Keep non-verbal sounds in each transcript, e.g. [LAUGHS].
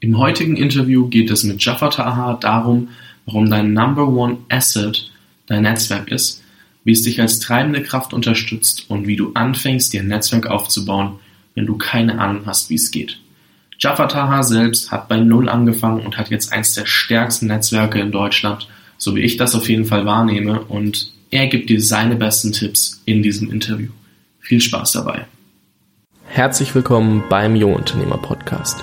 Im heutigen Interview geht es mit Jafar Taha darum, warum dein Number One Asset dein Netzwerk ist, wie es dich als treibende Kraft unterstützt und wie du anfängst, dir ein Netzwerk aufzubauen, wenn du keine Ahnung hast, wie es geht. Jafar Taha selbst hat bei Null angefangen und hat jetzt eins der stärksten Netzwerke in Deutschland, so wie ich das auf jeden Fall wahrnehme und er gibt dir seine besten Tipps in diesem Interview. Viel Spaß dabei. Herzlich willkommen beim Jungunternehmer Podcast.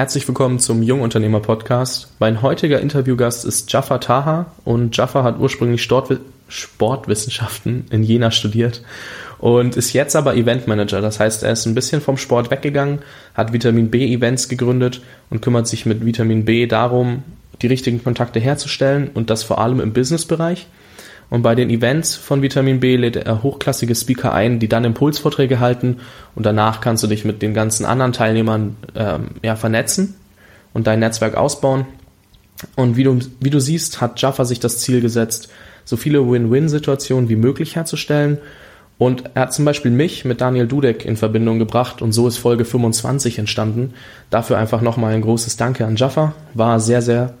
Herzlich willkommen zum Jungunternehmer Podcast. Mein heutiger Interviewgast ist Jaffa Taha und Jaffa hat ursprünglich Sportwissenschaften in Jena studiert und ist jetzt aber Eventmanager. Das heißt, er ist ein bisschen vom Sport weggegangen, hat Vitamin B Events gegründet und kümmert sich mit Vitamin B darum, die richtigen Kontakte herzustellen und das vor allem im Businessbereich. Und bei den Events von Vitamin B lädt er hochklassige Speaker ein, die dann Impulsvorträge halten und danach kannst du dich mit den ganzen anderen Teilnehmern ähm, ja, vernetzen und dein Netzwerk ausbauen. Und wie du, wie du siehst, hat Jaffa sich das Ziel gesetzt, so viele Win-Win-Situationen wie möglich herzustellen. Und er hat zum Beispiel mich mit Daniel Dudek in Verbindung gebracht und so ist Folge 25 entstanden. Dafür einfach nochmal ein großes Danke an Jaffa. War sehr, sehr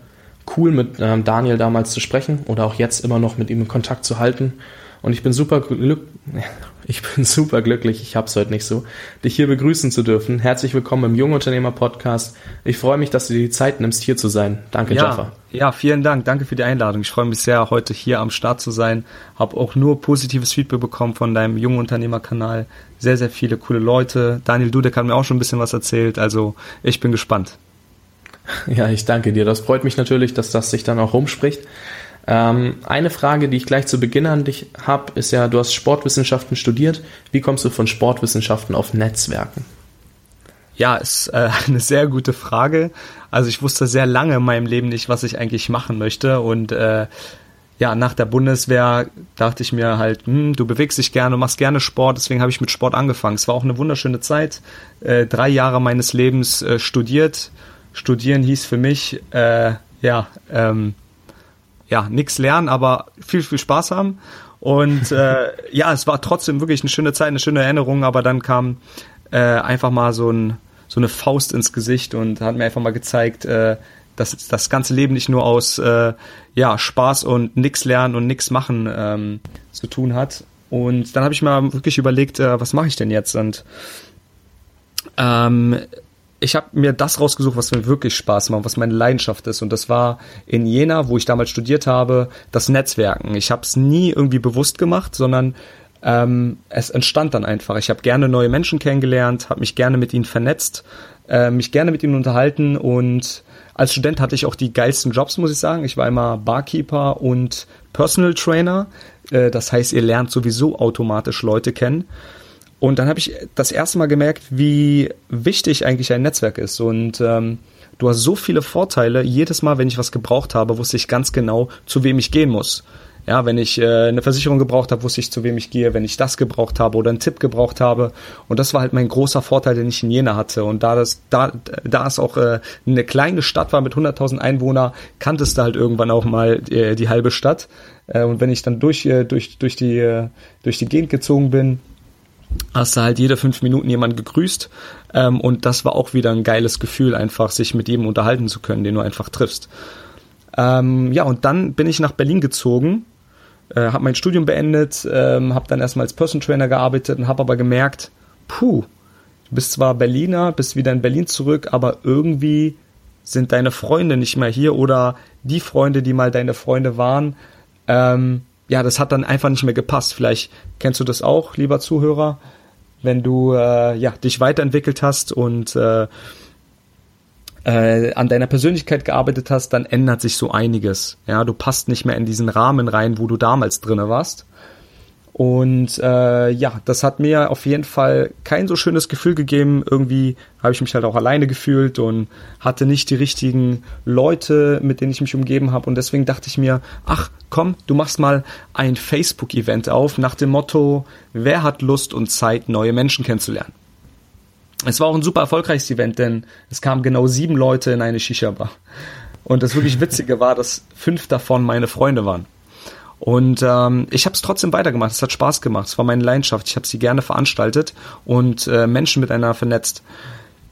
cool, mit ähm, Daniel damals zu sprechen oder auch jetzt immer noch mit ihm in Kontakt zu halten. Und ich bin super glück [LAUGHS] ich bin super glücklich, ich hab's heute nicht so, dich hier begrüßen zu dürfen. Herzlich willkommen im Jungunternehmer Podcast. Ich freue mich, dass du dir die Zeit nimmst, hier zu sein. Danke, ja, Jaffa. Ja, vielen Dank. Danke für die Einladung. Ich freue mich sehr, heute hier am Start zu sein. Hab auch nur positives Feedback bekommen von deinem Jungunternehmer-Kanal. Sehr, sehr viele coole Leute. Daniel Dudek hat mir auch schon ein bisschen was erzählt. Also ich bin gespannt. [LAUGHS] Ja, ich danke dir. Das freut mich natürlich, dass das sich dann auch rumspricht. Ähm, eine Frage, die ich gleich zu Beginn an dich habe, ist ja, du hast Sportwissenschaften studiert. Wie kommst du von Sportwissenschaften auf Netzwerken? Ja, ist äh, [LAUGHS] eine sehr gute Frage. Also ich wusste sehr lange in meinem Leben nicht, was ich eigentlich machen möchte und äh, ja, nach der Bundeswehr dachte ich mir halt, hm, du bewegst dich gerne, machst gerne Sport, deswegen habe ich mit Sport angefangen. Es war auch eine wunderschöne Zeit. Äh, drei Jahre meines Lebens äh, studiert, Studieren hieß für mich, äh, ja, ähm, ja, nix lernen, aber viel, viel Spaß haben. Und äh, [LAUGHS] ja, es war trotzdem wirklich eine schöne Zeit, eine schöne Erinnerung, aber dann kam äh, einfach mal so, ein, so eine Faust ins Gesicht und hat mir einfach mal gezeigt, äh, dass das ganze Leben nicht nur aus äh, ja, Spaß und nix lernen und nix machen ähm, zu tun hat. Und dann habe ich mal wirklich überlegt, äh, was mache ich denn jetzt? Und ähm, ich habe mir das rausgesucht, was mir wirklich Spaß macht, was meine Leidenschaft ist. Und das war in Jena, wo ich damals studiert habe, das Netzwerken. Ich habe es nie irgendwie bewusst gemacht, sondern ähm, es entstand dann einfach. Ich habe gerne neue Menschen kennengelernt, habe mich gerne mit ihnen vernetzt, äh, mich gerne mit ihnen unterhalten und als Student hatte ich auch die geilsten Jobs, muss ich sagen. Ich war immer Barkeeper und Personal Trainer. Äh, das heißt, ihr lernt sowieso automatisch Leute kennen. Und dann habe ich das erste Mal gemerkt, wie wichtig eigentlich ein Netzwerk ist. Und ähm, du hast so viele Vorteile. Jedes Mal, wenn ich was gebraucht habe, wusste ich ganz genau, zu wem ich gehen muss. Ja, wenn ich äh, eine Versicherung gebraucht habe, wusste ich, zu wem ich gehe, wenn ich das gebraucht habe oder einen Tipp gebraucht habe. Und das war halt mein großer Vorteil, den ich in Jena hatte. Und da das, da, da es auch äh, eine kleine Stadt war mit 100.000 Einwohnern, kanntest du halt irgendwann auch mal äh, die halbe Stadt. Äh, und wenn ich dann durch, äh, durch, durch, die, äh, durch die Gegend gezogen bin, hast du halt jede fünf Minuten jemand gegrüßt. Ähm, und das war auch wieder ein geiles Gefühl, einfach sich mit jedem unterhalten zu können, den du einfach triffst. Ähm, ja, und dann bin ich nach Berlin gezogen, äh, habe mein Studium beendet, ähm, habe dann erstmal als Person Trainer gearbeitet und habe aber gemerkt, puh, du bist zwar Berliner, bist wieder in Berlin zurück, aber irgendwie sind deine Freunde nicht mehr hier oder die Freunde, die mal deine Freunde waren, ähm, ja, das hat dann einfach nicht mehr gepasst. Vielleicht kennst du das auch, lieber Zuhörer, wenn du äh, ja, dich weiterentwickelt hast und äh, äh, an deiner Persönlichkeit gearbeitet hast, dann ändert sich so einiges. Ja, du passt nicht mehr in diesen Rahmen rein, wo du damals drinne warst. Und äh, ja, das hat mir auf jeden Fall kein so schönes Gefühl gegeben. Irgendwie habe ich mich halt auch alleine gefühlt und hatte nicht die richtigen Leute, mit denen ich mich umgeben habe. Und deswegen dachte ich mir, ach komm, du machst mal ein Facebook-Event auf nach dem Motto, wer hat Lust und Zeit, neue Menschen kennenzulernen. Es war auch ein super erfolgreiches Event, denn es kamen genau sieben Leute in eine Shisha-Bar. Und das wirklich Witzige war, dass fünf davon meine Freunde waren. Und ähm, ich habe es trotzdem weitergemacht. Es hat Spaß gemacht. Es war meine Leidenschaft. Ich habe sie gerne veranstaltet und äh, Menschen miteinander vernetzt.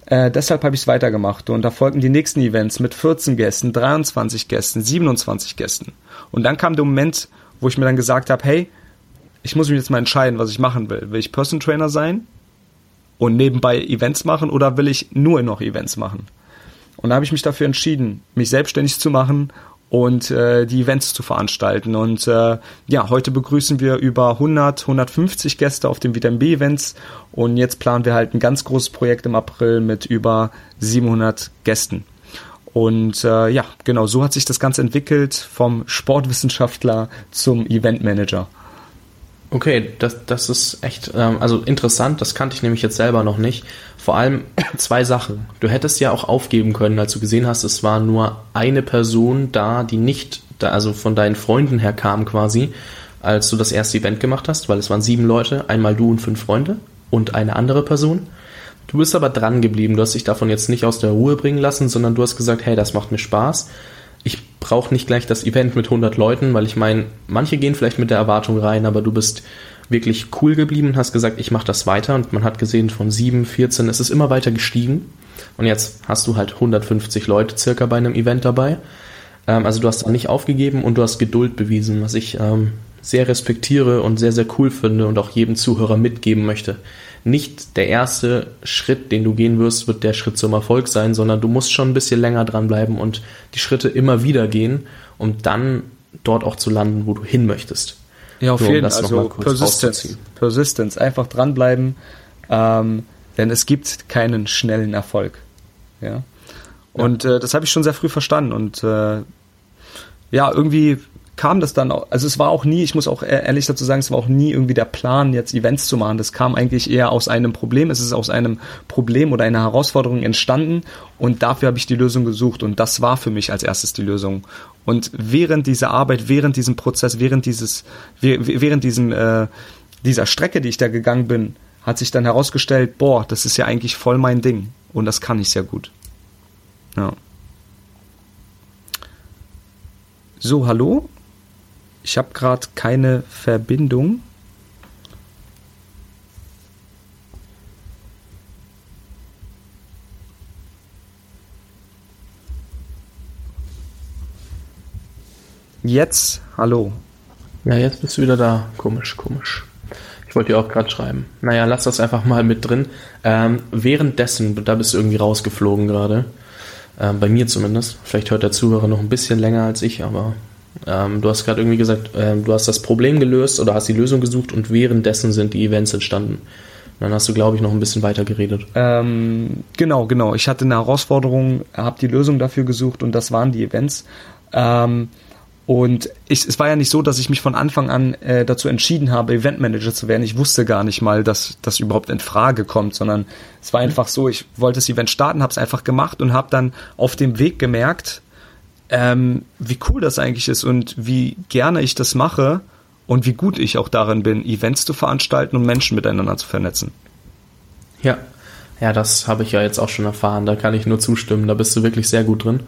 Äh, deshalb habe ich es weitergemacht. Und da folgten die nächsten Events mit 14 Gästen, 23 Gästen, 27 Gästen. Und dann kam der Moment, wo ich mir dann gesagt habe, hey, ich muss mich jetzt mal entscheiden, was ich machen will. Will ich Person Trainer sein und nebenbei Events machen oder will ich nur noch Events machen? Und da habe ich mich dafür entschieden, mich selbstständig zu machen und äh, die Events zu veranstalten. Und äh, ja, heute begrüßen wir über 100, 150 Gäste auf den Vitamin B Events und jetzt planen wir halt ein ganz großes Projekt im April mit über 700 Gästen. Und äh, ja, genau so hat sich das Ganze entwickelt vom Sportwissenschaftler zum Eventmanager. Okay, das, das ist echt, ähm, also interessant, das kannte ich nämlich jetzt selber noch nicht. Vor allem [COUGHS] zwei Sachen. Du hättest ja auch aufgeben können, als du gesehen hast, es war nur eine Person da, die nicht, da, also von deinen Freunden her kam quasi, als du das erste Event gemacht hast, weil es waren sieben Leute, einmal du und fünf Freunde und eine andere Person. Du bist aber dran geblieben, du hast dich davon jetzt nicht aus der Ruhe bringen lassen, sondern du hast gesagt, hey, das macht mir Spaß ich brauche nicht gleich das Event mit 100 Leuten, weil ich meine, manche gehen vielleicht mit der Erwartung rein, aber du bist wirklich cool geblieben, hast gesagt, ich mache das weiter und man hat gesehen, von 7, 14 ist es immer weiter gestiegen und jetzt hast du halt 150 Leute circa bei einem Event dabei. Ähm, also du hast da nicht aufgegeben und du hast Geduld bewiesen, was ich ähm, sehr respektiere und sehr, sehr cool finde und auch jedem Zuhörer mitgeben möchte nicht der erste Schritt, den du gehen wirst, wird der Schritt zum Erfolg sein, sondern du musst schon ein bisschen länger dranbleiben und die Schritte immer wieder gehen, um dann dort auch zu landen, wo du hin möchtest. Ja, auf jeden Fall. Also Persistence. Persistence. Einfach dranbleiben, ähm, denn es gibt keinen schnellen Erfolg. Ja. Und ja. Äh, das habe ich schon sehr früh verstanden und äh, ja, irgendwie kam das dann auch, also es war auch nie, ich muss auch ehrlich dazu sagen, es war auch nie irgendwie der Plan, jetzt Events zu machen. Das kam eigentlich eher aus einem Problem. Es ist aus einem Problem oder einer Herausforderung entstanden und dafür habe ich die Lösung gesucht und das war für mich als erstes die Lösung. Und während dieser Arbeit, während diesem Prozess, während dieses, während diesem, äh, dieser Strecke, die ich da gegangen bin, hat sich dann herausgestellt, boah, das ist ja eigentlich voll mein Ding und das kann ich sehr gut. Ja. So, hallo? Ich habe gerade keine Verbindung. Jetzt, hallo. Ja, jetzt bist du wieder da. Komisch, komisch. Ich wollte dir auch gerade schreiben. Naja, lass das einfach mal mit drin. Ähm, währenddessen, da bist du irgendwie rausgeflogen gerade. Ähm, bei mir zumindest. Vielleicht hört der Zuhörer noch ein bisschen länger als ich, aber ähm, du hast gerade irgendwie gesagt, äh, du hast das Problem gelöst oder hast die Lösung gesucht und währenddessen sind die Events entstanden. dann hast du, glaube ich, noch ein bisschen weiter geredet. Ähm, genau, genau. Ich hatte eine Herausforderung, habe die Lösung dafür gesucht und das waren die Events. Ähm, und ich, es war ja nicht so, dass ich mich von Anfang an äh, dazu entschieden habe, Eventmanager zu werden. Ich wusste gar nicht mal, dass das überhaupt in Frage kommt, sondern es war einfach so, ich wollte das Event starten, habe es einfach gemacht und habe dann auf dem Weg gemerkt, ähm, wie cool das eigentlich ist und wie gerne ich das mache und wie gut ich auch darin bin, Events zu veranstalten und Menschen miteinander zu vernetzen. Ja, ja, das habe ich ja jetzt auch schon erfahren. Da kann ich nur zustimmen. Da bist du wirklich sehr gut drin.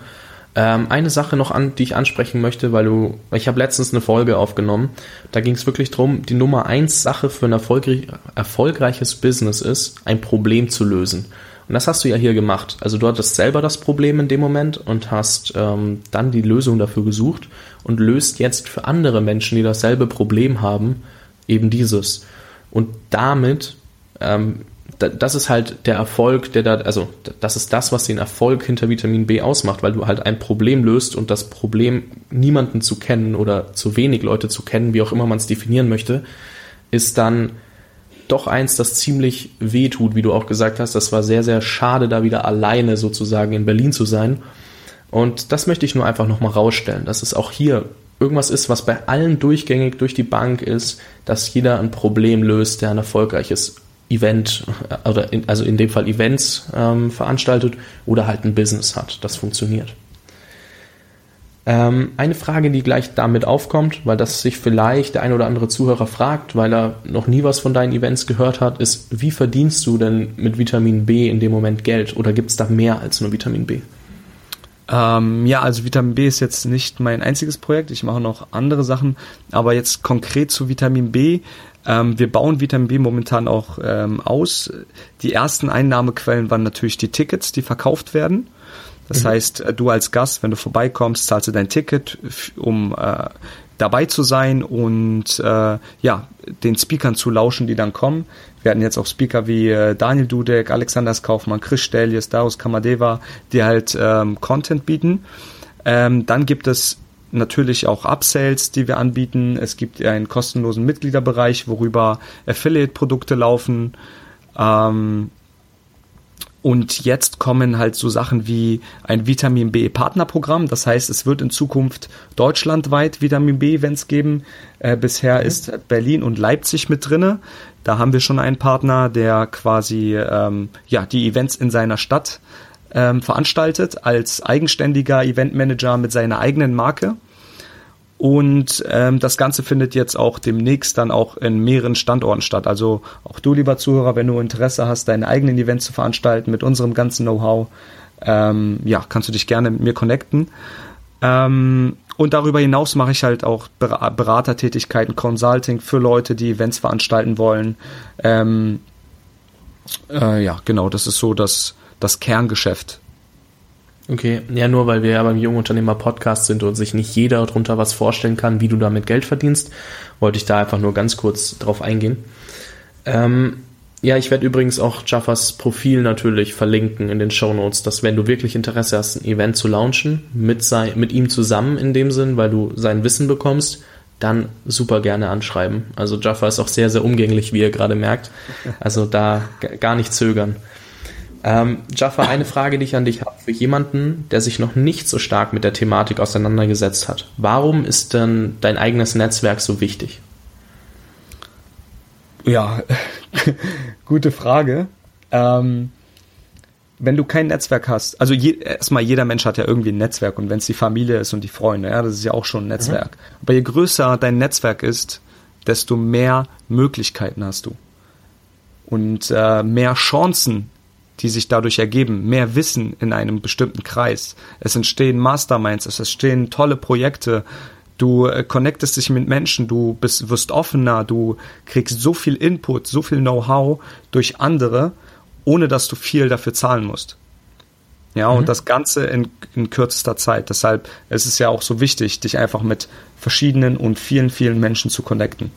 Ähm, eine Sache noch an, die ich ansprechen möchte, weil du, ich habe letztens eine Folge aufgenommen. Da ging es wirklich darum, die Nummer eins Sache für ein erfolgreich, erfolgreiches Business ist, ein Problem zu lösen. Und das hast du ja hier gemacht. Also du hattest selber das Problem in dem Moment und hast ähm, dann die Lösung dafür gesucht und löst jetzt für andere Menschen, die dasselbe Problem haben, eben dieses. Und damit, ähm, das ist halt der Erfolg, der da, also das ist das, was den Erfolg hinter Vitamin B ausmacht, weil du halt ein Problem löst und das Problem, niemanden zu kennen oder zu wenig Leute zu kennen, wie auch immer man es definieren möchte, ist dann doch eins, das ziemlich weh tut, wie du auch gesagt hast. Das war sehr, sehr schade, da wieder alleine sozusagen in Berlin zu sein. Und das möchte ich nur einfach nochmal rausstellen, dass es auch hier irgendwas ist, was bei allen durchgängig durch die Bank ist, dass jeder ein Problem löst, der ein erfolgreiches Event oder in, also in dem Fall Events ähm, veranstaltet oder halt ein Business hat, das funktioniert. Ähm, eine Frage, die gleich damit aufkommt, weil das sich vielleicht der ein oder andere Zuhörer fragt, weil er noch nie was von deinen Events gehört hat, ist, wie verdienst du denn mit Vitamin B in dem Moment Geld oder gibt es da mehr als nur Vitamin B? Ähm, ja, also Vitamin B ist jetzt nicht mein einziges Projekt. Ich mache noch andere Sachen, aber jetzt konkret zu Vitamin B. Ähm, wir bauen Vitamin B momentan auch ähm, aus. Die ersten Einnahmequellen waren natürlich die Tickets, die verkauft werden. Das mhm. heißt, äh, du als Gast, wenn du vorbeikommst, zahlst du dein Ticket, um äh, dabei zu sein und äh, ja, den Speakern zu lauschen, die dann kommen. Wir hatten jetzt auch Speaker wie äh, Daniel Dudek, Alexander Kaufmann, Chris Stelius, Darius Kamadeva, die halt ähm, Content bieten. Ähm, dann gibt es natürlich auch Upsells, die wir anbieten. Es gibt einen kostenlosen Mitgliederbereich, worüber Affiliate-Produkte laufen. Ähm, und jetzt kommen halt so Sachen wie ein Vitamin B Partnerprogramm. Das heißt, es wird in Zukunft deutschlandweit Vitamin B Events geben. Äh, bisher mhm. ist Berlin und Leipzig mit drinne. Da haben wir schon einen Partner, der quasi ähm, ja die Events in seiner Stadt ähm, veranstaltet als eigenständiger Eventmanager mit seiner eigenen Marke. Und ähm, das Ganze findet jetzt auch demnächst dann auch in mehreren Standorten statt. Also auch du, lieber Zuhörer, wenn du Interesse hast, deine eigenen Events zu veranstalten mit unserem ganzen Know-how, ähm, ja, kannst du dich gerne mit mir connecten. Ähm, und darüber hinaus mache ich halt auch Beratertätigkeiten, Consulting für Leute, die Events veranstalten wollen. Ähm, äh, ja, genau, das ist so das, das Kerngeschäft Okay, ja, nur weil wir ja beim Jungunternehmer Podcast sind und sich nicht jeder darunter was vorstellen kann, wie du damit Geld verdienst, wollte ich da einfach nur ganz kurz drauf eingehen. Ähm, ja, ich werde übrigens auch Jaffas Profil natürlich verlinken in den Show Notes, dass wenn du wirklich Interesse hast, ein Event zu launchen, mit, sein, mit ihm zusammen in dem Sinn, weil du sein Wissen bekommst, dann super gerne anschreiben. Also Jaffa ist auch sehr, sehr umgänglich, wie ihr gerade merkt. Also da gar nicht zögern. Ähm, Jaffa, eine Frage, die ich an dich habe. Für jemanden, der sich noch nicht so stark mit der Thematik auseinandergesetzt hat, warum ist denn dein eigenes Netzwerk so wichtig? Ja, [LAUGHS] gute Frage. Ähm, wenn du kein Netzwerk hast, also je, erstmal jeder Mensch hat ja irgendwie ein Netzwerk und wenn es die Familie ist und die Freunde, ja, das ist ja auch schon ein Netzwerk. Mhm. Aber je größer dein Netzwerk ist, desto mehr Möglichkeiten hast du und äh, mehr Chancen die sich dadurch ergeben, mehr Wissen in einem bestimmten Kreis. Es entstehen Masterminds, es entstehen tolle Projekte. Du äh, connectest dich mit Menschen, du bist, wirst offener, du kriegst so viel Input, so viel Know-how durch andere, ohne dass du viel dafür zahlen musst. Ja, mhm. und das Ganze in, in kürzester Zeit. Deshalb ist es ja auch so wichtig, dich einfach mit verschiedenen und vielen, vielen Menschen zu connecten.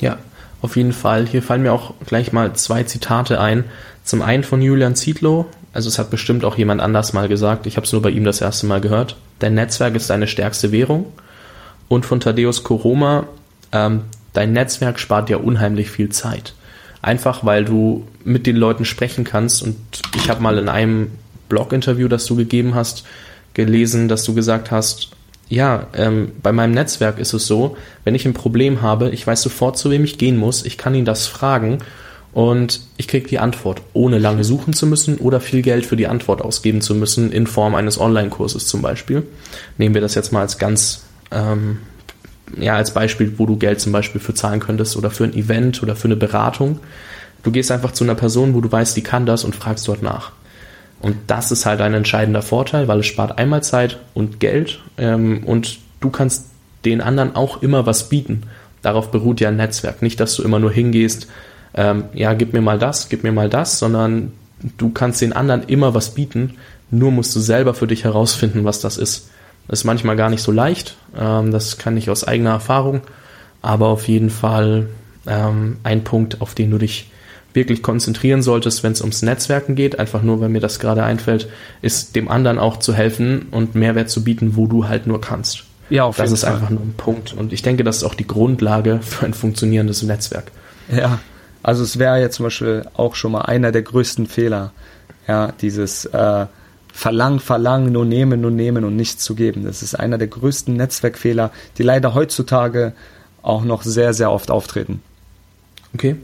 Ja, auf jeden Fall. Hier fallen mir auch gleich mal zwei Zitate ein. Zum einen von Julian Zietlow, also es hat bestimmt auch jemand anders mal gesagt, ich habe es nur bei ihm das erste Mal gehört. Dein Netzwerk ist deine stärkste Währung. Und von Thaddeus Koroma, ähm, dein Netzwerk spart dir unheimlich viel Zeit. Einfach weil du mit den Leuten sprechen kannst. Und ich habe mal in einem Blog-Interview, das du gegeben hast, gelesen, dass du gesagt hast, ja, ähm, bei meinem Netzwerk ist es so, wenn ich ein Problem habe, ich weiß sofort, zu wem ich gehen muss, ich kann ihn das fragen und ich kriege die Antwort, ohne lange suchen zu müssen oder viel Geld für die Antwort ausgeben zu müssen, in Form eines Online-Kurses zum Beispiel. Nehmen wir das jetzt mal als ganz, ähm, ja, als Beispiel, wo du Geld zum Beispiel für zahlen könntest oder für ein Event oder für eine Beratung. Du gehst einfach zu einer Person, wo du weißt, die kann das und fragst dort nach. Und das ist halt ein entscheidender Vorteil, weil es spart einmal Zeit und Geld ähm, und du kannst den anderen auch immer was bieten. Darauf beruht ja ein Netzwerk. Nicht, dass du immer nur hingehst, ähm, ja, gib mir mal das, gib mir mal das, sondern du kannst den anderen immer was bieten, nur musst du selber für dich herausfinden, was das ist. Das ist manchmal gar nicht so leicht, ähm, das kann ich aus eigener Erfahrung, aber auf jeden Fall ähm, ein Punkt, auf den du dich wirklich konzentrieren solltest, wenn es ums Netzwerken geht, einfach nur, weil mir das gerade einfällt, ist dem anderen auch zu helfen und Mehrwert zu bieten, wo du halt nur kannst. Ja, auf das jeden ist Fall. einfach nur ein Punkt. Und ich denke, das ist auch die Grundlage für ein funktionierendes Netzwerk. Ja, also es wäre ja zum Beispiel auch schon mal einer der größten Fehler, ja, dieses, äh, verlangen, verlangen, nur nehmen, nur nehmen und nichts zu geben. Das ist einer der größten Netzwerkfehler, die leider heutzutage auch noch sehr, sehr oft auftreten. Okay.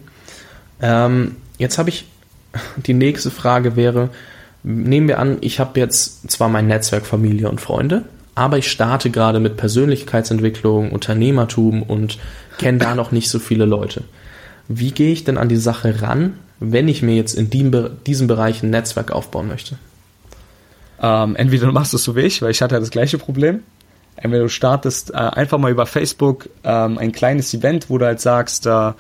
Ähm, jetzt habe ich [LAUGHS] die nächste Frage wäre, nehmen wir an, ich habe jetzt zwar mein Netzwerk Familie und Freunde, aber ich starte gerade mit Persönlichkeitsentwicklung, Unternehmertum und kenne da noch nicht so viele Leute. Wie gehe ich denn an die Sache ran, wenn ich mir jetzt in diesem Bereich ein Netzwerk aufbauen möchte? Ähm, entweder du machst es so wie ich, weil ich hatte das gleiche Problem. Entweder du startest äh, einfach mal über Facebook ähm, ein kleines Event, wo du halt sagst, äh,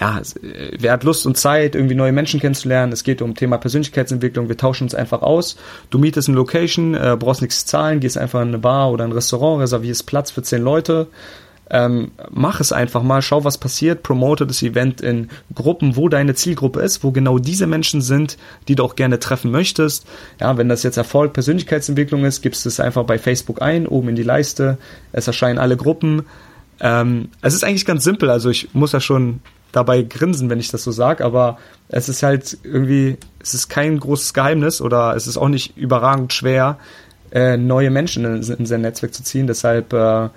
ja, äh, wer hat Lust und Zeit, irgendwie neue Menschen kennenzulernen? Es geht um Thema Persönlichkeitsentwicklung. Wir tauschen uns einfach aus. Du mietest eine Location, äh, brauchst nichts zahlen, gehst einfach in eine Bar oder ein Restaurant, reservierst Platz für zehn Leute. Ähm, mach es einfach mal, schau, was passiert, promote das Event in Gruppen, wo deine Zielgruppe ist, wo genau diese Menschen sind, die du auch gerne treffen möchtest. Ja, wenn das jetzt Erfolg Persönlichkeitsentwicklung ist, gibst du es einfach bei Facebook ein, oben in die Leiste. Es erscheinen alle Gruppen. Ähm, es ist eigentlich ganz simpel, also ich muss ja schon dabei grinsen, wenn ich das so sage, aber es ist halt irgendwie, es ist kein großes Geheimnis oder es ist auch nicht überragend schwer, äh, neue Menschen in, in, sein Netzwerk zu ziehen. Deshalb äh,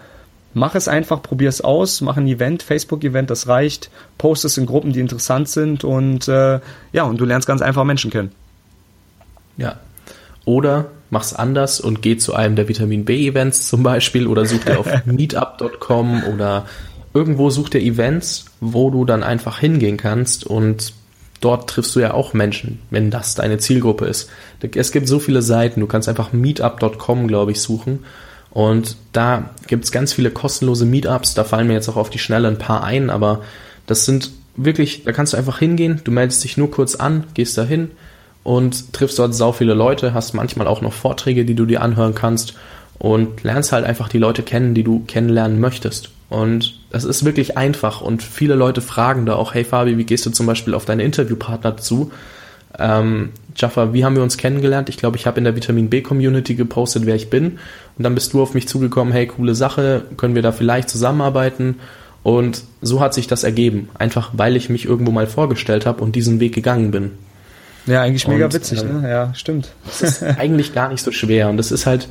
mach es einfach, probier es aus, mach ein Event, Facebook-Event, das reicht, post es in Gruppen, die interessant sind und äh, ja, und du lernst ganz einfach Menschen kennen. Ja. Oder mach's anders und geh zu einem der Vitamin B-Events zum Beispiel oder such dir auf [LAUGHS] meetup.com oder irgendwo such dir Events, wo du dann einfach hingehen kannst und dort triffst du ja auch Menschen, wenn das deine Zielgruppe ist. Es gibt so viele Seiten, du kannst einfach meetup.com, glaube ich, suchen und da gibt es ganz viele kostenlose Meetups, da fallen mir jetzt auch auf die Schnelle ein paar ein, aber das sind wirklich, da kannst du einfach hingehen, du meldest dich nur kurz an, gehst da hin und triffst dort sau viele Leute, hast manchmal auch noch Vorträge, die du dir anhören kannst und lernst halt einfach die Leute kennen, die du kennenlernen möchtest. Und das ist wirklich einfach und viele Leute fragen da auch, hey Fabi, wie gehst du zum Beispiel auf deine Interviewpartner zu? Ähm, Jaffa, wie haben wir uns kennengelernt? Ich glaube, ich habe in der Vitamin B Community gepostet, wer ich bin. Und dann bist du auf mich zugekommen, hey, coole Sache, können wir da vielleicht zusammenarbeiten? Und so hat sich das ergeben. Einfach weil ich mich irgendwo mal vorgestellt habe und diesen Weg gegangen bin. Ja, eigentlich mega und, witzig, äh, ne? Ja, stimmt. Das ist eigentlich gar nicht so schwer. Und das ist halt,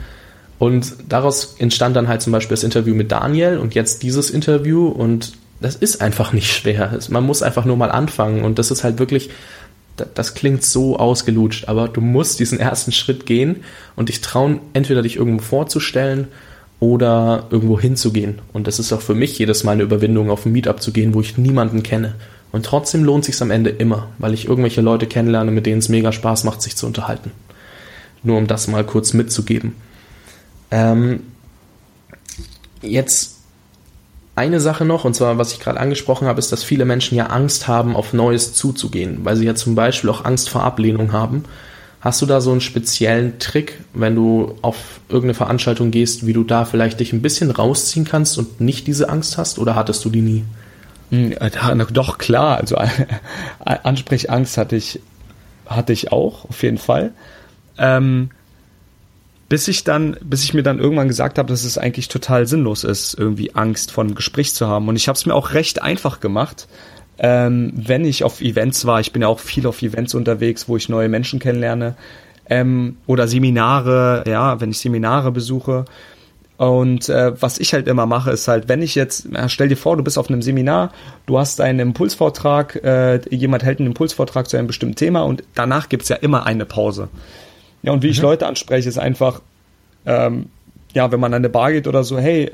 und daraus entstand dann halt zum Beispiel das Interview mit Daniel und jetzt dieses Interview und das ist einfach nicht schwer. Man muss einfach nur mal anfangen und das ist halt wirklich, das klingt so ausgelutscht, aber du musst diesen ersten Schritt gehen und dich trauen, entweder dich irgendwo vorzustellen oder irgendwo hinzugehen. Und das ist auch für mich jedes Mal eine Überwindung, auf ein Meetup zu gehen, wo ich niemanden kenne. Und trotzdem lohnt sich am Ende immer, weil ich irgendwelche Leute kennenlerne, mit denen es mega Spaß macht, sich zu unterhalten. Nur um das mal kurz mitzugeben. Ähm, jetzt eine Sache noch, und zwar, was ich gerade angesprochen habe, ist, dass viele Menschen ja Angst haben, auf Neues zuzugehen, weil sie ja zum Beispiel auch Angst vor Ablehnung haben. Hast du da so einen speziellen Trick, wenn du auf irgendeine Veranstaltung gehst, wie du da vielleicht dich ein bisschen rausziehen kannst und nicht diese Angst hast, oder hattest du die nie? Hm, doch, klar. Also [LAUGHS] Ansprechangst hatte ich, hatte ich auch, auf jeden Fall. Ähm, bis ich dann, bis ich mir dann irgendwann gesagt habe, dass es eigentlich total sinnlos ist, irgendwie Angst vor einem Gespräch zu haben. Und ich habe es mir auch recht einfach gemacht, ähm, wenn ich auf Events war. Ich bin ja auch viel auf Events unterwegs, wo ich neue Menschen kennenlerne ähm, oder Seminare, ja, wenn ich Seminare besuche. Und äh, was ich halt immer mache, ist halt, wenn ich jetzt, stell dir vor, du bist auf einem Seminar, du hast einen Impulsvortrag, äh, jemand hält einen Impulsvortrag zu einem bestimmten Thema und danach gibt's ja immer eine Pause. Ja, und wie mhm. ich Leute anspreche, ist einfach, ähm, ja, wenn man an eine Bar geht oder so, hey,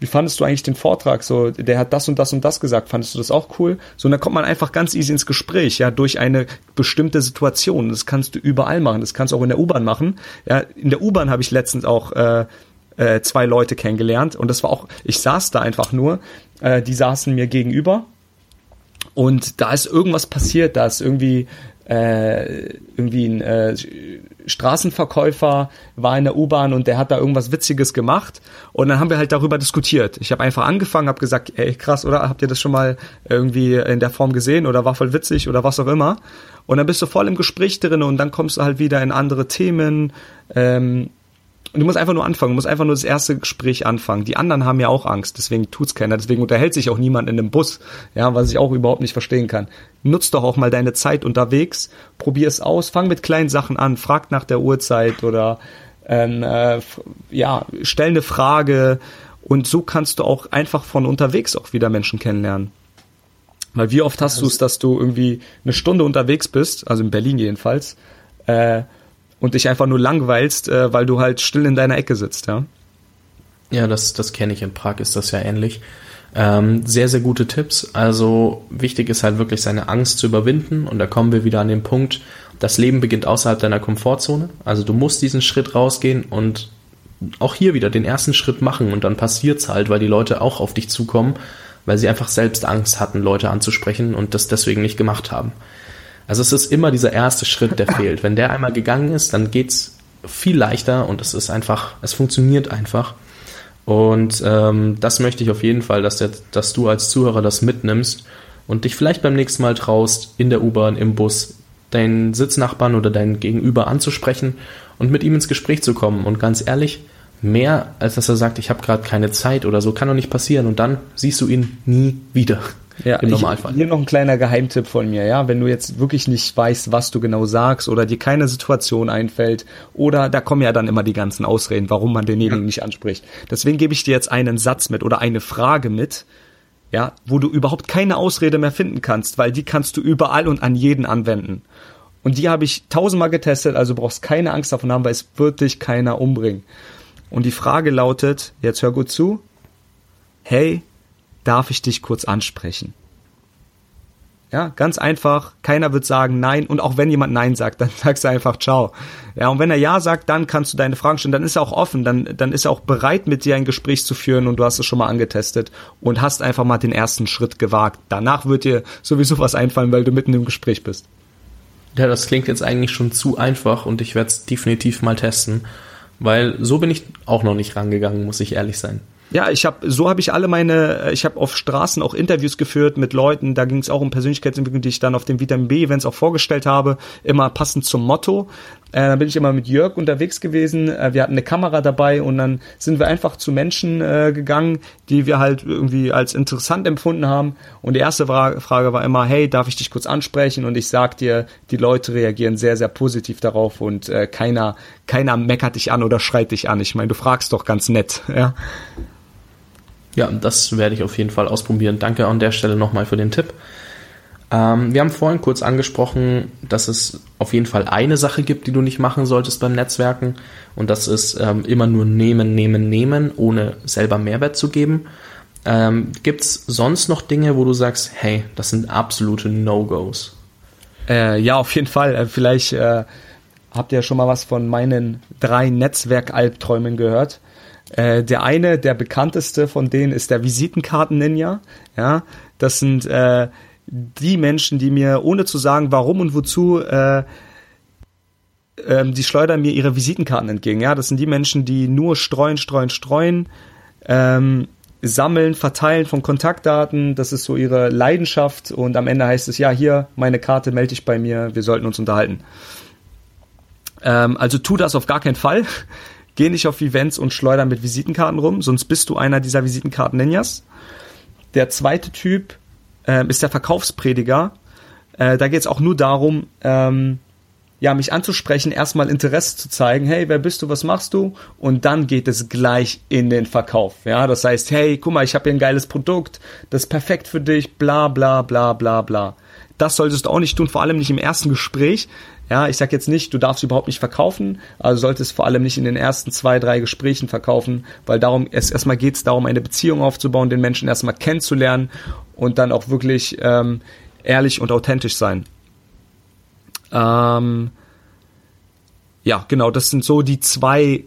wie fandest du eigentlich den Vortrag? So, der hat das und das und das gesagt. Fandest du das auch cool? So, und dann kommt man einfach ganz easy ins Gespräch, ja, durch eine bestimmte Situation. Das kannst du überall machen. Das kannst du auch in der U-Bahn machen. Ja, in der U-Bahn habe ich letztens auch äh, äh, zwei Leute kennengelernt und das war auch, ich saß da einfach nur, äh, die saßen mir gegenüber und da ist irgendwas passiert, da ist irgendwie äh, irgendwie ein äh, Straßenverkäufer war in der U-Bahn und der hat da irgendwas Witziges gemacht und dann haben wir halt darüber diskutiert. Ich habe einfach angefangen, habe gesagt, ey krass, oder habt ihr das schon mal irgendwie in der Form gesehen oder war voll witzig oder was auch immer. Und dann bist du voll im Gespräch drin und dann kommst du halt wieder in andere Themen. Ähm, Und du musst einfach nur anfangen, du musst einfach nur das erste Gespräch anfangen. Die anderen haben ja auch Angst, deswegen tut's keiner, deswegen unterhält sich auch niemand in einem Bus, ja, was ich auch überhaupt nicht verstehen kann. Nutz doch auch mal deine Zeit unterwegs, probier es aus, fang mit kleinen Sachen an, frag nach der Uhrzeit oder ähm, äh, ja, stell eine Frage und so kannst du auch einfach von unterwegs auch wieder Menschen kennenlernen. Weil wie oft hast du es, dass du irgendwie eine Stunde unterwegs bist, also in Berlin jedenfalls, äh, und dich einfach nur langweilst, äh, weil du halt still in deiner Ecke sitzt, ja? Ja, das, das kenne ich. In Prag ist das ja ähnlich. Ähm, sehr, sehr gute Tipps. Also wichtig ist halt wirklich seine Angst zu überwinden. Und da kommen wir wieder an den Punkt, das Leben beginnt außerhalb deiner Komfortzone. Also du musst diesen Schritt rausgehen und auch hier wieder den ersten Schritt machen und dann passiert's halt, weil die Leute auch auf dich zukommen, weil sie einfach selbst Angst hatten, Leute anzusprechen und das deswegen nicht gemacht haben. Also es ist immer dieser erste Schritt, der [COUGHS] fehlt. Wenn der einmal gegangen ist, dann geht's viel leichter und es ist einfach, es funktioniert einfach. Und ähm, das möchte ich auf jeden Fall, dass, der, dass du als Zuhörer das mitnimmst und dich vielleicht beim nächsten Mal traust, in der U-Bahn, im Bus, deinen Sitznachbarn oder deinen Gegenüber anzusprechen und mit ihm ins Gespräch zu kommen. Und ganz ehrlich, mehr als dass er sagt, ich habe gerade keine Zeit oder so, kann doch nicht passieren. Und dann siehst du ihn nie wieder. Ja, im Normalfall. Ich, hier noch ein kleiner Geheimtipp von mir, ja. Wenn du jetzt wirklich nicht weißt, was du genau sagst oder dir keine Situation einfällt oder da kommen ja dann immer die ganzen Ausreden, warum man denjenigen ja. nicht anspricht. Deswegen gebe ich dir jetzt einen Satz mit oder eine Frage mit, ja, wo du überhaupt keine Ausrede mehr finden kannst, weil die kannst du überall und an jeden anwenden. Und die habe ich tausendmal getestet, also brauchst keine Angst davon haben, weil es wird dich keiner umbringen. Und die Frage lautet, jetzt hör gut zu, hey, darf ich dich kurz ansprechen? Ja, ganz einfach. Keiner wird sagen Nein. Und auch wenn jemand Nein sagt, [LAUGHS] dann sagst du einfach Ciao. Ja, und wenn er Ja sagt, dann kannst du deine Fragen stellen. Dann ist er auch offen. Dann, dann ist er auch bereit, mit dir ein Gespräch zu führen und du hast es schon mal angetestet und hast einfach mal den ersten Schritt gewagt. Danach wird dir sowieso was einfallen, weil du mitten im Gespräch bist. Ja, das klingt jetzt eigentlich schon zu einfach und ich werde es definitiv mal testen, weil so bin ich auch noch nicht rangegangen, muss ich ehrlich sein. Ja, ich habe so habe ich alle meine, ich habe auf Straßen auch Interviews geführt mit Leuten, da ging es auch um Persönlichkeitsentwicklung, die ich dann auf den Vitamin B Events auch vorgestellt habe, immer passend zum Motto. Äh, dann bin ich immer mit Jörg unterwegs gewesen. Äh, wir hatten eine Kamera dabei und dann sind wir einfach zu Menschen äh, gegangen, die wir halt irgendwie als interessant empfunden haben. Und die erste Fra Frage war immer, hey, darf ich dich kurz ansprechen? Und ich sag dir, die Leute reagieren sehr, sehr positiv darauf und äh, keiner, keiner meckert dich an oder schreit dich an. Ich meine, du fragst doch ganz nett, ja. Ja, das werde ich auf jeden Fall ausprobieren. Danke an der Stelle nochmal für den Tipp. Ähm, wir haben vorhin kurz angesprochen, dass es auf jeden Fall eine Sache gibt, die du nicht machen solltest beim Netzwerken. Und das ist ähm, immer nur nehmen, nehmen, nehmen, ohne selber Mehrwert zu geben. Ähm, Gibt es sonst noch Dinge, wo du sagst, hey, das sind absolute No-Gos? Äh, ja, auf jeden Fall. Äh, vielleicht äh, habt ihr schon mal was von meinen drei Netzwerk-Albträumen gehört. Äh, der eine, der bekannteste von denen ist der Visitenkarten-Ninja. Ja, das sind äh, die Menschen, die mir, ohne zu sagen, warum und wozu, äh, ähm, die schleudern mir ihre Visitenkarten entgegen. Ja, das sind die Menschen, die nur streuen, streuen, streuen, ähm, sammeln, verteilen von Kontaktdaten. Das ist so ihre Leidenschaft. Und am Ende heißt es, ja, hier, meine Karte, melde dich bei mir, wir sollten uns unterhalten. Ähm, also tu das auf gar keinen Fall. Geh nicht auf Events und schleuder mit Visitenkarten rum, sonst bist du einer dieser Visitenkarten-Ninjas. Der zweite Typ äh, ist der Verkaufsprediger. Äh, da geht es auch nur darum, ähm, ja, mich anzusprechen, erstmal Interesse zu zeigen, hey, wer bist du, was machst du? Und dann geht es gleich in den Verkauf. Ja, das heißt, hey, guck mal, ich habe hier ein geiles Produkt, das ist perfekt für dich, bla bla bla bla bla. Das solltest du auch nicht tun, vor allem nicht im ersten Gespräch. Ja, ich sag jetzt nicht, du darfst überhaupt nicht verkaufen, also solltest vor allem nicht in den ersten zwei, drei Gesprächen verkaufen, weil darum, es erstmal geht es darum, eine Beziehung aufzubauen, den Menschen erstmal kennenzulernen und dann auch wirklich ähm, ehrlich und authentisch sein. Ähm, ja, genau, das sind so die zwei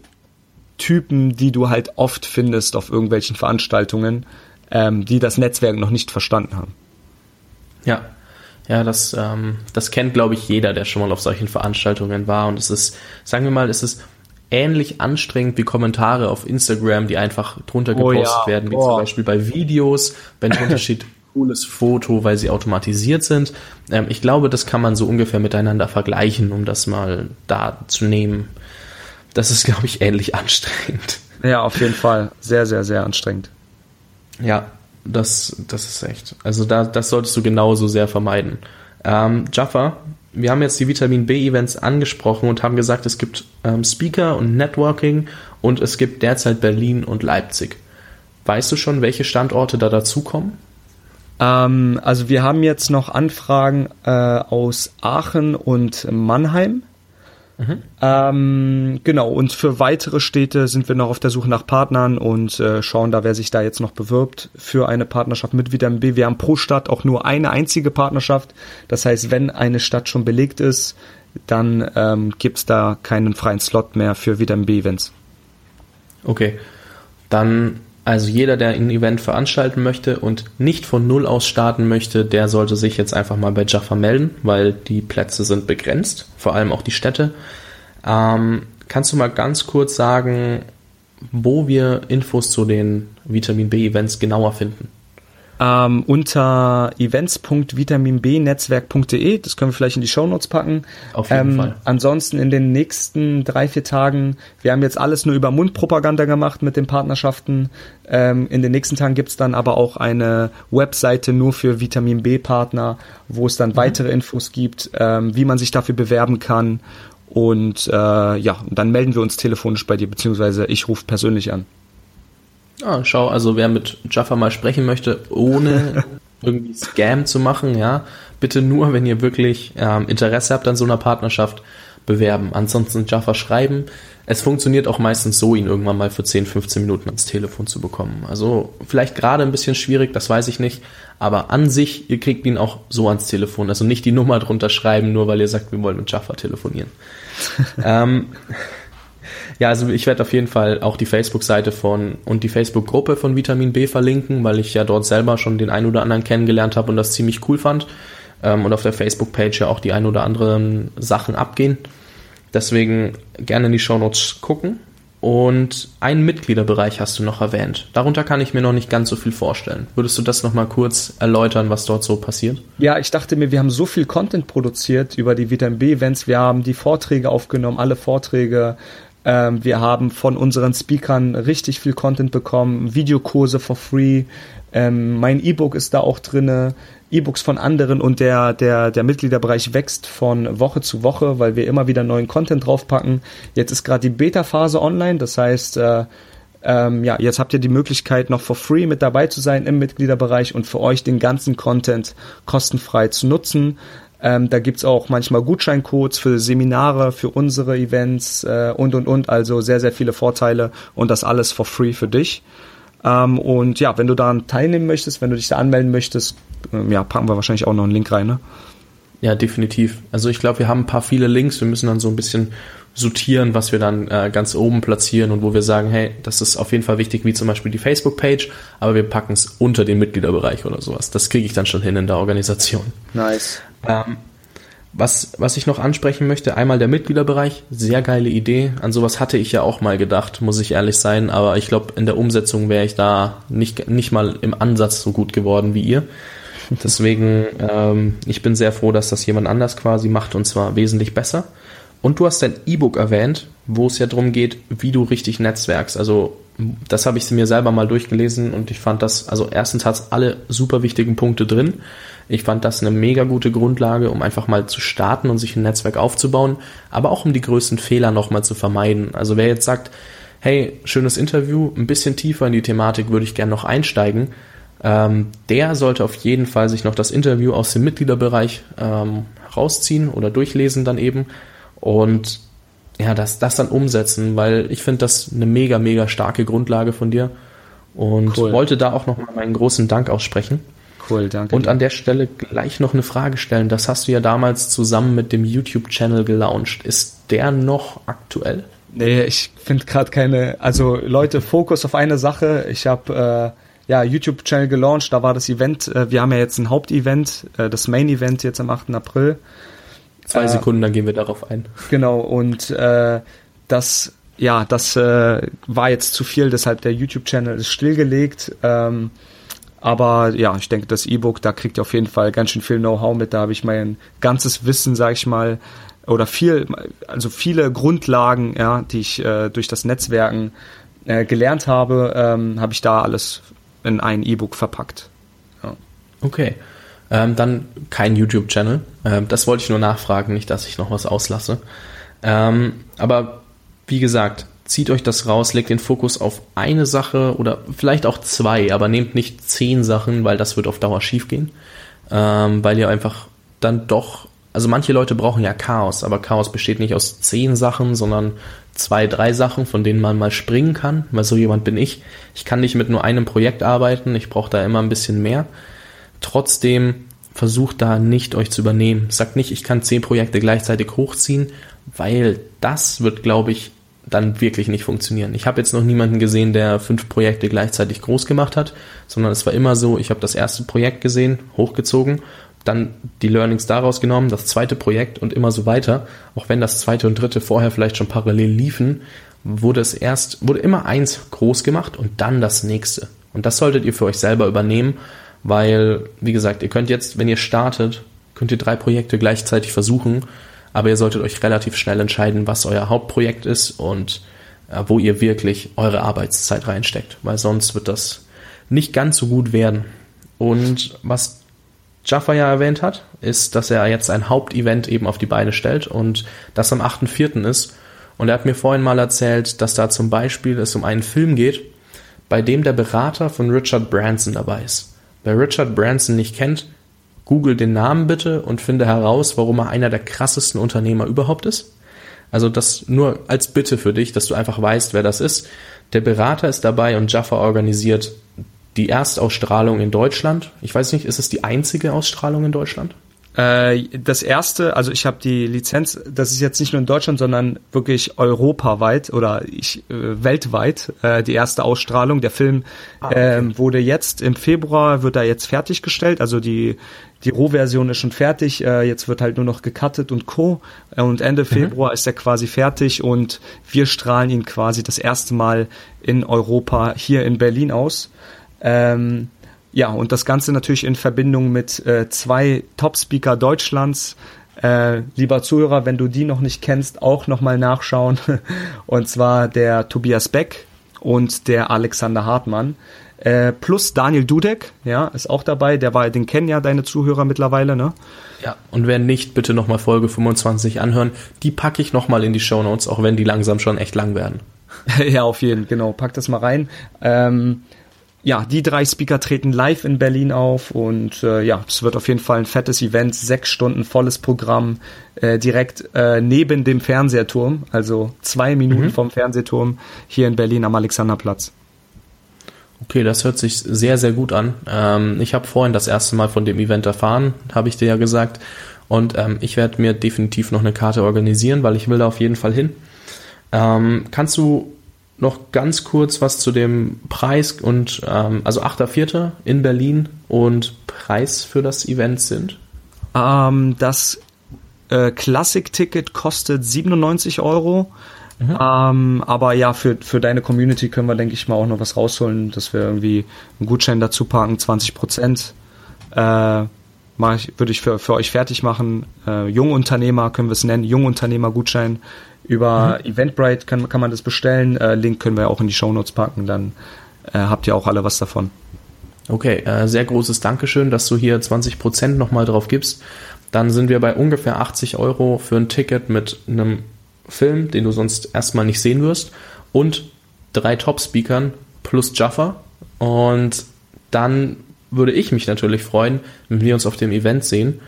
Typen, die du halt oft findest auf irgendwelchen Veranstaltungen, ähm, die das Netzwerk noch nicht verstanden haben. Ja, ja, das, ähm, das kennt, glaube ich, jeder, der schon mal auf solchen Veranstaltungen war. Und es ist, sagen wir mal, es ist ähnlich anstrengend wie Kommentare auf Instagram, die einfach drunter oh gepostet ja. werden, wie oh. zum Beispiel bei Videos, wenn [LAUGHS] drunter steht cooles Foto, weil sie automatisiert sind. Ähm, ich glaube, das kann man so ungefähr miteinander vergleichen, um das mal da zu nehmen. das ist, glaube ich, ähnlich [LAUGHS] anstrengend. Ja, auf jeden Fall. Sehr, sehr, sehr anstrengend. Ja, das, das ist echt. Also da, das solltest du genauso sehr vermeiden. Ähm, Jaffa, wir haben jetzt die Vitamin B-Events angesprochen und haben gesagt, es gibt ähm, Speaker und Networking und es gibt derzeit Berlin und Leipzig. Weißt du schon, welche Standorte da dazukommen? Ähm, also wir haben jetzt noch Anfragen äh, aus Aachen und Mannheim. Mhm. Ähm, genau, und für weitere Städte sind wir noch auf der Suche nach Partnern und äh, schauen da, wer sich da jetzt noch bewirbt für eine Partnerschaft mit Vitamin B. Wir haben pro Stadt auch nur eine einzige Partnerschaft. Das heißt, wenn eine Stadt schon belegt ist, dann ähm, gibt da keinen freien Slot mehr für Vitamin B-Events. Okay, dann also jeder, der ein Event veranstalten möchte und nicht von Null aus starten möchte, der sollte sich jetzt einfach mal bei Jaffa melden, weil die Plätze sind begrenzt, vor allem auch die Städte. Ähm, kannst du mal ganz kurz sagen, wo wir Infos zu den Vitamin B-Events genauer finden? Ähm, unter events.vitaminbnetzwerk.de. Das können wir vielleicht in die Shownotes packen. Auf jeden ähm, Fall. Ansonsten in den nächsten drei, vier Tagen, wir haben jetzt alles nur über Mundpropaganda gemacht mit den Partnerschaften. Ähm, in den nächsten Tagen gibt's dann aber auch eine Webseite nur für Vitamin B-Partner, wo es dann mhm. weitere Infos gibt, ähm, wie man sich dafür bewerben kann. Und äh, ja, dann melden wir uns telefonisch bei dir, beziehungsweise ich rufe persönlich an. Ah, schau, also wer mit Jaffa mal sprechen möchte, ohne [LAUGHS] irgendwie Scam zu machen, ja, bitte nur, wenn ihr wirklich ähm, Interesse habt an so einer Partnerschaft, bewerben. Ansonsten Jaffa schreiben. Es funktioniert auch meistens so, ihn irgendwann mal für 10, 15 Minuten ans Telefon zu bekommen. Also vielleicht gerade ein bisschen schwierig, das weiß ich nicht. Aber an sich, ihr kriegt ihn auch so ans Telefon. Also nicht die Nummer drunter schreiben, nur weil ihr sagt, wir wollen mit Jaffa telefonieren. [LAUGHS] ähm, ja, also ich werde auf jeden Fall auch die Facebook-Seite von und die Facebook-Gruppe von Vitamin B verlinken, weil ich ja dort selber schon den einen oder anderen kennengelernt habe und das ziemlich cool fand. Ähm, und auf der Facebook-Page ja auch die ein oder anderen Sachen abgehen. Deswegen gerne in die Shownotes gucken. Und einen Mitgliederbereich hast du noch erwähnt. Darunter kann ich mir noch nicht ganz so viel vorstellen. Würdest du das nochmal kurz erläutern, was dort so passiert? Ja, ich dachte mir, wir haben so viel Content produziert über die Vitamin B-Events. Wir haben die Vorträge aufgenommen, alle Vorträge ähm, wir haben von unseren Speakern richtig viel Content bekommen, Videokurse for free. Ähm, mein E-Book ist da auch drinne, E-Books von anderen und der, der, der Mitgliederbereich wächst von Woche zu Woche, weil wir immer wieder neuen Content draufpacken. Jetzt ist gerade die Beta-Phase online, das heißt, äh, ähm, ja, jetzt habt ihr die Möglichkeit, noch for free mit dabei zu sein im Mitgliederbereich und für euch den ganzen Content kostenfrei zu nutzen. Ähm, da gibt's auch manchmal Gutscheincodes für Seminare, für unsere Events äh, und und und. Also sehr, sehr viele Vorteile und das alles for free für dich. Ähm, und ja, wenn du daran teilnehmen möchtest, wenn du dich da anmelden möchtest, ähm, ja, packen wir wahrscheinlich auch noch einen Link rein, ne? Ja, definitiv. Also ich glaube, wir haben ein paar viele Links. Wir müssen dann so ein bisschen sortieren, was wir dann äh, ganz oben platzieren und wo wir sagen, hey, das ist auf jeden Fall wichtig, wie zum Beispiel die Facebook-Page, aber wir packen es unter den Mitgliederbereich oder sowas. Das kriege ich dann schon hin in der Organisation. Nice. Ähm, was, was ich noch ansprechen möchte, einmal der Mitgliederbereich, sehr geile Idee. An sowas hatte ich ja auch mal gedacht, muss ich ehrlich sein, aber ich glaube, in der Umsetzung wäre ich da nicht, nicht mal im Ansatz so gut geworden wie ihr. [LAUGHS] Deswegen, ähm, ich bin sehr froh, dass das jemand anders quasi macht und zwar wesentlich besser. Und du hast dein E-Book erwähnt, wo es ja darum geht, wie du richtig netzwerkst. Also das habe ich mir selber mal durchgelesen und ich fand das, also erstens hat es alle super wichtigen Punkte drin. Ich fand das eine mega gute Grundlage, um einfach mal zu starten und sich ein Netzwerk aufzubauen, aber auch um die größten Fehler nochmal zu vermeiden. Also wer jetzt sagt, hey, schönes Interview, ein bisschen tiefer in die Thematik würde ich gerne noch einsteigen, ähm, der sollte auf jeden Fall sich noch das Interview aus dem Mitgliederbereich ähm, rausziehen oder durchlesen dann eben und ja, das, das dann umsetzen, weil ich finde das eine mega, mega starke Grundlage von dir und cool. wollte da auch nochmal meinen großen Dank aussprechen. Cool, danke. Und an der Stelle gleich noch eine Frage stellen. Das hast du ja damals zusammen mit dem YouTube-Channel gelauncht. Ist der noch aktuell? Nee, ich finde gerade keine, also Leute, Fokus auf eine Sache. Ich habe äh, ja YouTube-Channel gelauncht, da war das Event, äh, wir haben ja jetzt ein Hauptevent, äh, das Main-Event jetzt am 8. April. Zwei äh, Sekunden, dann gehen wir darauf ein. Genau, und äh, das, ja, das äh, war jetzt zu viel, deshalb der YouTube-Channel ist stillgelegt. Ähm, aber ja, ich denke, das E-Book, da kriegt ihr auf jeden Fall ganz schön viel Know-how mit. Da habe ich mein ganzes Wissen, sag ich mal, oder viel, also viele Grundlagen, ja, die ich äh, durch das Netzwerken äh, gelernt habe, ähm, habe ich da alles in ein E-Book verpackt. Ja. Okay. Ähm, dann kein YouTube-Channel. Ähm, das wollte ich nur nachfragen, nicht, dass ich noch was auslasse. Ähm, aber wie gesagt, zieht euch das raus, legt den Fokus auf eine Sache oder vielleicht auch zwei, aber nehmt nicht zehn Sachen, weil das wird auf Dauer schiefgehen. Ähm, weil ihr einfach dann doch, also manche Leute brauchen ja Chaos, aber Chaos besteht nicht aus zehn Sachen, sondern zwei, drei Sachen, von denen man mal springen kann, weil so jemand bin ich. Ich kann nicht mit nur einem Projekt arbeiten, ich brauche da immer ein bisschen mehr. Trotzdem versucht da nicht euch zu übernehmen. Sagt nicht, ich kann zehn Projekte gleichzeitig hochziehen, weil das wird, glaube ich, dann wirklich nicht funktionieren. Ich habe jetzt noch niemanden gesehen, der fünf Projekte gleichzeitig groß gemacht hat, sondern es war immer so, ich habe das erste Projekt gesehen, hochgezogen dann die Learnings daraus genommen, das zweite Projekt und immer so weiter. Auch wenn das zweite und dritte vorher vielleicht schon parallel liefen, wurde es erst, wurde immer eins groß gemacht und dann das nächste. Und das solltet ihr für euch selber übernehmen, weil, wie gesagt, ihr könnt jetzt, wenn ihr startet, könnt ihr drei Projekte gleichzeitig versuchen, aber ihr solltet euch relativ schnell entscheiden, was euer Hauptprojekt ist und äh, wo ihr wirklich eure Arbeitszeit reinsteckt, weil sonst wird das nicht ganz so gut werden. Und was Jaffa ja erwähnt hat, ist, dass er jetzt ein Hauptevent eben auf die Beine stellt und das am 8.4. ist. Und er hat mir vorhin mal erzählt, dass da zum Beispiel es um einen Film geht, bei dem der Berater von Richard Branson dabei ist. Wer Richard Branson nicht kennt, google den Namen bitte und finde heraus, warum er einer der krassesten Unternehmer überhaupt ist. Also das nur als Bitte für dich, dass du einfach weißt, wer das ist. Der Berater ist dabei und Jaffa organisiert die Erstausstrahlung in Deutschland. Ich weiß nicht, ist es die einzige Ausstrahlung in Deutschland? Äh, das erste, also ich habe die Lizenz, das ist jetzt nicht nur in Deutschland, sondern wirklich europaweit oder ich, äh, weltweit äh, die erste Ausstrahlung. Der Film ah, okay. ähm, wurde jetzt im Februar, wird er jetzt fertiggestellt, also die die Rohversion ist schon fertig, äh, jetzt wird halt nur noch gecuttet und co. Und Ende mhm. Februar ist er quasi fertig und wir strahlen ihn quasi das erste Mal in Europa hier in Berlin aus. Ähm, ja, und das Ganze natürlich in Verbindung mit äh, zwei Top-Speaker Deutschlands. Äh, lieber Zuhörer, wenn du die noch nicht kennst, auch nochmal nachschauen. [LAUGHS] und zwar der Tobias Beck und der Alexander Hartmann. Äh, plus Daniel Dudek, ja, ist auch dabei. Der war, den kennen ja deine Zuhörer mittlerweile, ne? Ja, und wer nicht, bitte nochmal Folge 25 anhören. Die packe ich nochmal in die Show Notes, auch wenn die langsam schon echt lang werden. [LAUGHS] ja, auf jeden, genau. Pack das mal rein. Ähm, ja, die drei Speaker treten live in Berlin auf und äh, ja, es wird auf jeden Fall ein fettes Event, sechs Stunden volles Programm, äh, direkt äh, neben dem Fernsehturm, also zwei Minuten mhm. vom Fernsehturm hier in Berlin am Alexanderplatz. Okay, das hört sich sehr, sehr gut an. Ähm, ich habe vorhin das erste Mal von dem Event erfahren, habe ich dir ja gesagt. Und ähm, ich werde mir definitiv noch eine Karte organisieren, weil ich will da auf jeden Fall hin. Ähm, kannst du noch ganz kurz was zu dem Preis und ähm, also 8.4. in Berlin und Preis für das Event sind? Ähm, das äh, Classic-Ticket kostet 97 Euro. Mhm. Ähm, aber ja, für, für deine Community können wir, denke ich mal, auch noch was rausholen, dass wir irgendwie einen Gutschein dazu packen, 20 Prozent. Äh, ich, würde ich für, für euch fertig machen. Äh, Jungunternehmer können wir es nennen, Jungunternehmer-Gutschein über mhm. Eventbrite kann, kann man das bestellen. Äh, Link können wir auch in die Shownotes packen, dann äh, habt ihr auch alle was davon. Okay, äh, sehr großes Dankeschön, dass du hier 20% nochmal drauf gibst. Dann sind wir bei ungefähr 80 Euro für ein Ticket mit einem Film, den du sonst erstmal nicht sehen wirst, und drei Top-Speakern plus Jaffa. Und dann würde ich mich natürlich freuen, wenn wir uns auf dem Event sehen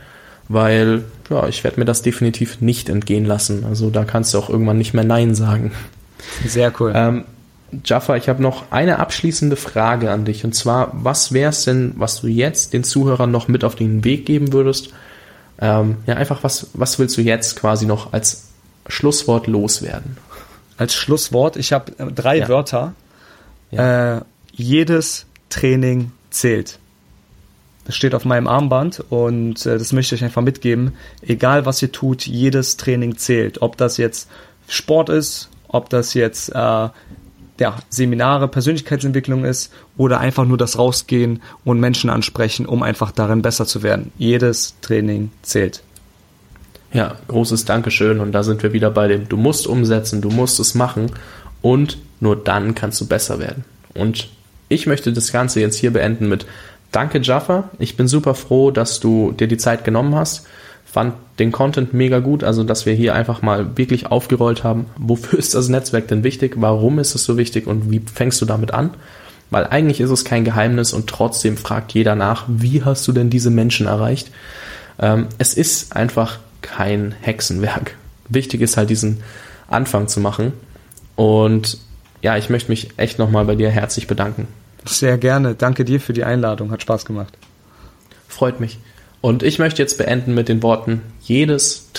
weil ja, ich werde mir das definitiv nicht entgehen lassen. Also da kannst du auch irgendwann nicht mehr Nein sagen. Sehr cool. Ähm, Jaffa, ich habe noch eine abschließende Frage an dich. Und zwar, was wäre es denn, was du jetzt den Zuhörern noch mit auf den Weg geben würdest? Ähm, ja, einfach, was, was willst du jetzt quasi noch als Schlusswort loswerden? Als Schlusswort, ich habe drei ja. Wörter. Ja. Äh, jedes Training zählt. Das steht auf meinem Armband und äh, das möchte ich einfach mitgeben. Egal was ihr tut, jedes Training zählt. Ob das jetzt Sport ist, ob das jetzt äh, ja, Seminare, Persönlichkeitsentwicklung ist oder einfach nur das Rausgehen und Menschen ansprechen, um einfach darin besser zu werden. Jedes Training zählt. Ja, großes Dankeschön. Und da sind wir wieder bei dem, du musst umsetzen, du musst es machen und nur dann kannst du besser werden. Und ich möchte das Ganze jetzt hier beenden mit Danke Jaffa. Ich bin super froh, dass du dir die Zeit genommen hast. Fand den Content mega gut, also dass wir hier einfach mal wirklich aufgerollt haben, wofür ist das Netzwerk denn wichtig, warum ist es so wichtig und wie fängst du damit an? Weil eigentlich ist es kein Geheimnis und trotzdem fragt jeder nach, wie hast du denn diese Menschen erreicht? Ähm, es ist einfach kein Hexenwerk. Wichtig ist halt diesen Anfang zu machen. Und ja, ich möchte mich echt nochmal bei dir herzlich bedanken. Sehr gerne. Danke dir für die Einladung. Hat Spaß gemacht. Freut mich. Und ich möchte jetzt beenden mit den Worten, jedes.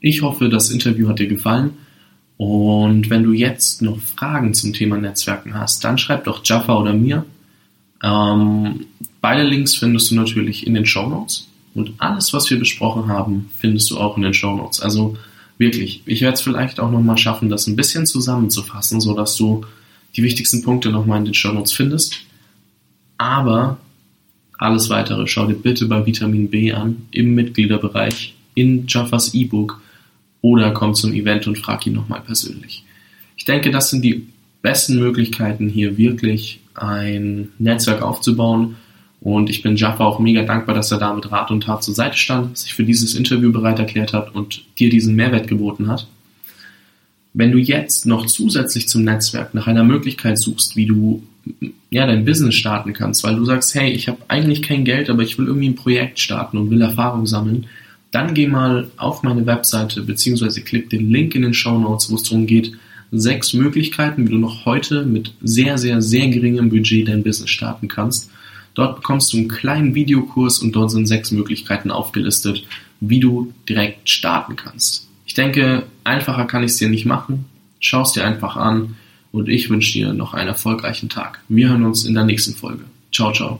Ich hoffe, das Interview hat dir gefallen. Und wenn du jetzt noch Fragen zum Thema Netzwerken hast, dann schreib doch Jaffa oder mir. Ähm, beide Links findest du natürlich in den Show Notes. Und alles, was wir besprochen haben, findest du auch in den Show Notes. Also wirklich, ich werde es vielleicht auch nochmal schaffen, das ein bisschen zusammenzufassen, sodass du die wichtigsten Punkte nochmal in den Show Notes findest. Aber alles weitere schau dir bitte bei Vitamin B an, im Mitgliederbereich, in Jaffas E-Book oder komm zum Event und frag ihn nochmal persönlich. Ich denke, das sind die besten Möglichkeiten, hier wirklich ein Netzwerk aufzubauen und ich bin Jaffa auch mega dankbar, dass er da mit Rat und Tat zur Seite stand, sich für dieses Interview bereit erklärt hat und dir diesen Mehrwert geboten hat. Wenn du jetzt noch zusätzlich zum Netzwerk nach einer Möglichkeit suchst, wie du ja dein Business starten kannst, weil du sagst, hey, ich habe eigentlich kein Geld, aber ich will irgendwie ein Projekt starten und will Erfahrung sammeln, dann geh mal auf meine Webseite beziehungsweise klick den Link in den Show Notes, wo es darum geht, sechs Möglichkeiten, wie du noch heute mit sehr, sehr, sehr geringem Budget dein Business starten kannst. Dort bekommst du einen kleinen Videokurs und dort sind sechs Möglichkeiten aufgelistet, wie du direkt starten kannst. Ich denke, einfacher kann ich es dir nicht machen. Schau es dir einfach an und ich wünsche dir noch einen erfolgreichen Tag. Wir hören uns in der nächsten Folge. Ciao, ciao.